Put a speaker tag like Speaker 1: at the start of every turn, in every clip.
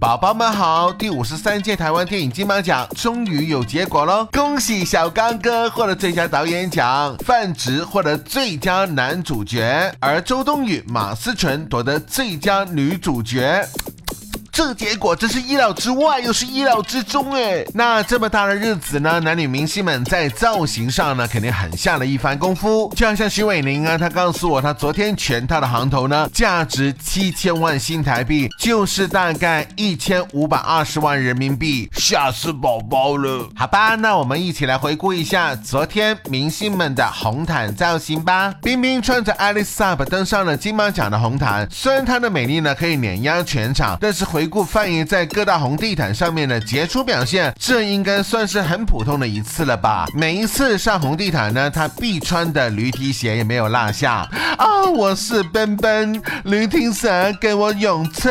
Speaker 1: 宝宝们好，第五十三届台湾电影金马奖终于有结果喽！恭喜小刚哥获得最佳导演奖，范植获得最佳男主角，而周冬雨、马思纯夺得最佳女主角。这结果真是意料之外，又是意料之中哎。那这么大的日子呢，男女明星们在造型上呢，肯定很下了一番功夫。就好像徐伟宁啊，他告诉我，他昨天全套的行头呢，价值七千万新台币，就是大概一千五百二十万人民币，吓死宝宝了。好吧，那我们一起来回顾一下昨天明星们的红毯造型吧。冰冰穿着 Alice up 登上了金马奖的红毯，虽然她的美丽呢可以碾压全场，但是回顾范爷在各大红地毯上面的杰出表现，这应该算是很普通的一次了吧？每一次上红地毯呢，他必穿的驴蹄鞋也没有落下。啊，我是奔奔，驴蹄蛇给我勇气，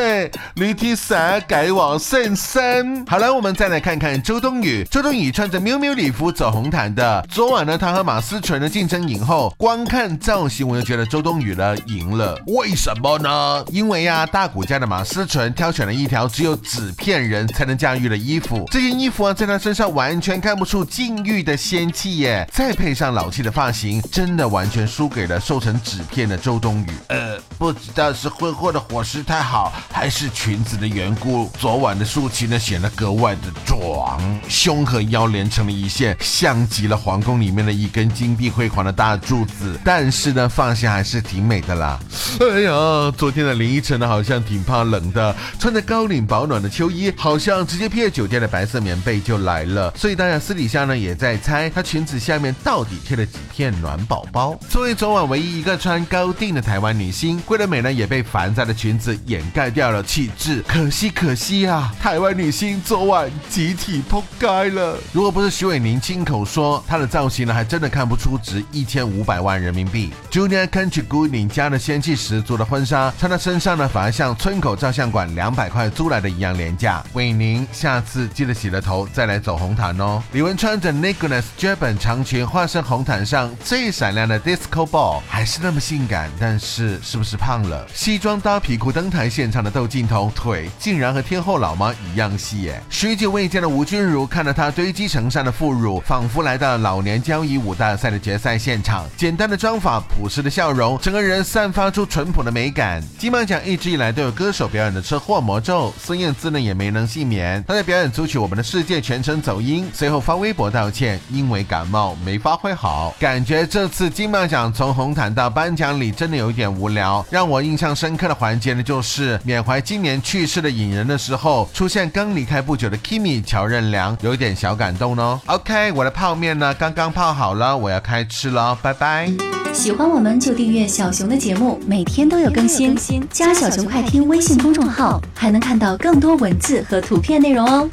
Speaker 1: 驴蹄蛇给我信心。好了，我们再来看看周冬雨。周冬雨穿着喵喵礼服走红毯的。昨晚呢，她和马思纯的竞争影后，光看造型我就觉得周冬雨呢赢了。为什么呢？因为呀，大骨架的马思纯挑选了一。条只有纸片人才能驾驭的衣服，这件衣服啊，在他身上完全看不出禁欲的仙气耶。再配上老气的发型，真的完全输给了瘦成纸片的周冬雨。呃，不知道是婚后的伙食太好，还是裙子的缘故，昨晚的舒淇呢显得格外的壮，胸和腰连成了一线，像极了皇宫里面的一根金碧辉煌的大柱子。但是呢，发型还是挺美的啦。哎呀，昨天的林依晨呢，好像挺怕冷的，穿着高。领保暖的秋衣，好像直接披着酒店的白色棉被就来了。所以大家私底下呢也在猜，她裙子下面到底贴了几片暖宝宝。作为昨晚唯一一个穿高定的台湾女星，桂纶镁呢也被繁杂的裙子掩盖掉了气质。可惜可惜啊，台湾女星昨晚集体扑街了。如果不是徐伟宁亲口说，她的造型呢还真的看不出值一千五百万人民币。Junior Country 姑娘家的仙气十足的婚纱，穿在身上呢反而像村口照相馆两百块。租来的一样廉价。伟宁，下次记得洗了头再来走红毯哦。李玟穿着 Nicholas j a b a n 长裙，化身红毯上最闪亮的 Disco Ball，还是那么性感。但是是不是胖了？西装搭皮裤登台现场的窦靖童，腿竟然和天后老妈一样细耶！许久未见的吴君如，看到她堆积成山的副乳，仿佛来到了老年交谊舞大赛的决赛现场。简单的妆法，朴实的笑容，整个人散发出淳朴的美感。金马奖一直以来都有歌手表演的车祸魔孙燕姿呢也没能幸免，她在表演组曲《我们的世界》全程走音，随后发微博道歉，因为感冒没发挥好。感觉这次金马奖从红毯到颁奖礼真的有一点无聊。让我印象深刻的环节呢，就是缅怀今年去世的影人的时候，出现刚离开不久的 Kimi 乔任梁，有一点小感动哦。OK，我的泡面呢刚刚泡好了，我要开吃了，拜拜。
Speaker 2: 喜欢我们就订阅小熊的节目，每天都有更新。加小熊快听微信公众号，还能看到更多文字和图片内容哦。